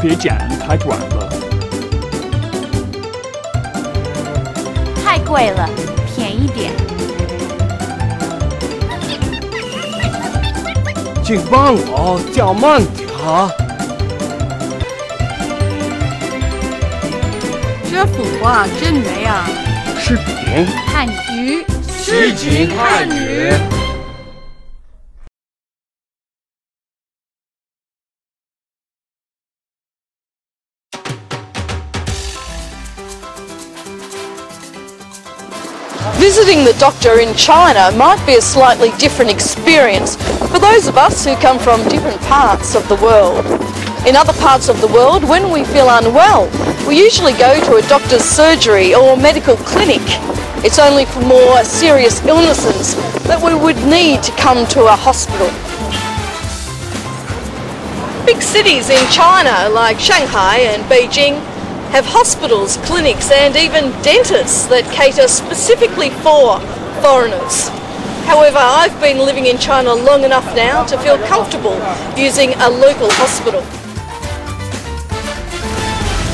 别讲太短了。太贵了，便宜点。请帮我叫慢点啊！这幅画真美啊！视频汉语，诗情汉语。Visiting the doctor in China might be a slightly different experience for those of us who come from different parts of the world. In other parts of the world, when we feel unwell, we usually go to a doctor's surgery or medical clinic. It's only for more serious illnesses that we would need to come to a hospital. Big cities in China like Shanghai and Beijing have hospitals, clinics and even dentists that cater specifically for foreigners. However, I've been living in China long enough now to feel comfortable using a local hospital.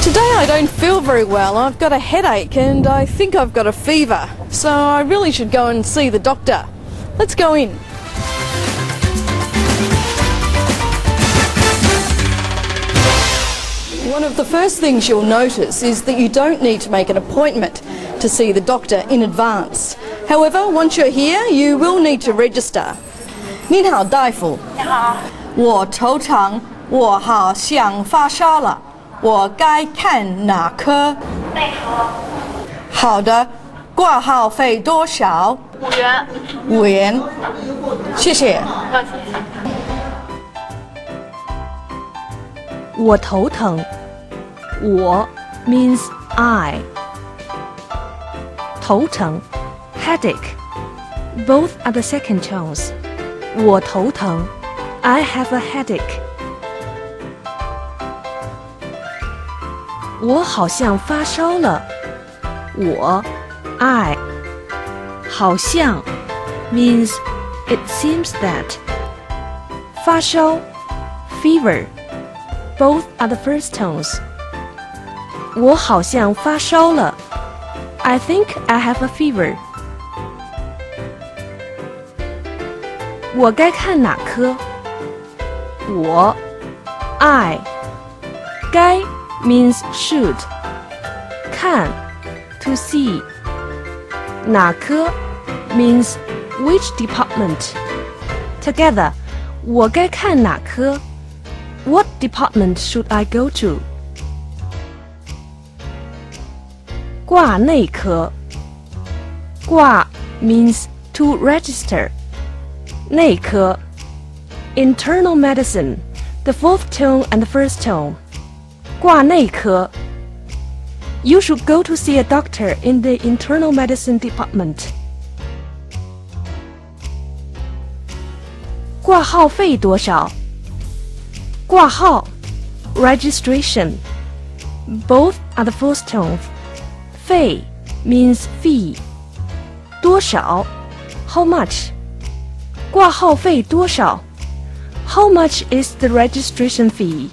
Today I don't feel very well. I've got a headache and I think I've got a fever. So I really should go and see the doctor. Let's go in. One of the first things you'll notice is that you don't need to make an appointment to see the doctor in advance. However, once you're here, you will need to register. 您好，大夫。你好。我头疼，我好像发烧了，我该看哪科？内科。好的，挂号费多少？五元。五元。谢谢。 我头疼。我 means I. 头疼 headache. Both are the second tones. 我头疼 I have a headache. 我好像发烧了。我 I 好像 means it seems that 发烧 fever both are the first tones 我好像发烧了。I think I have a fever. 我该看哪科？我，I，该 means should，看，to see，哪科 means which department。Together，我该看哪科 ？What department should I go to？挂内科。挂 means to register. 内科 internal medicine, the fourth tone and the first tone. 挂内科 You should go to see a doctor in the internal medicine department. 挂号费多少？ 挂号 registration. Both are the first tone. fei means fee. 多少 how much. 挂号费多少 how much is the registration fee?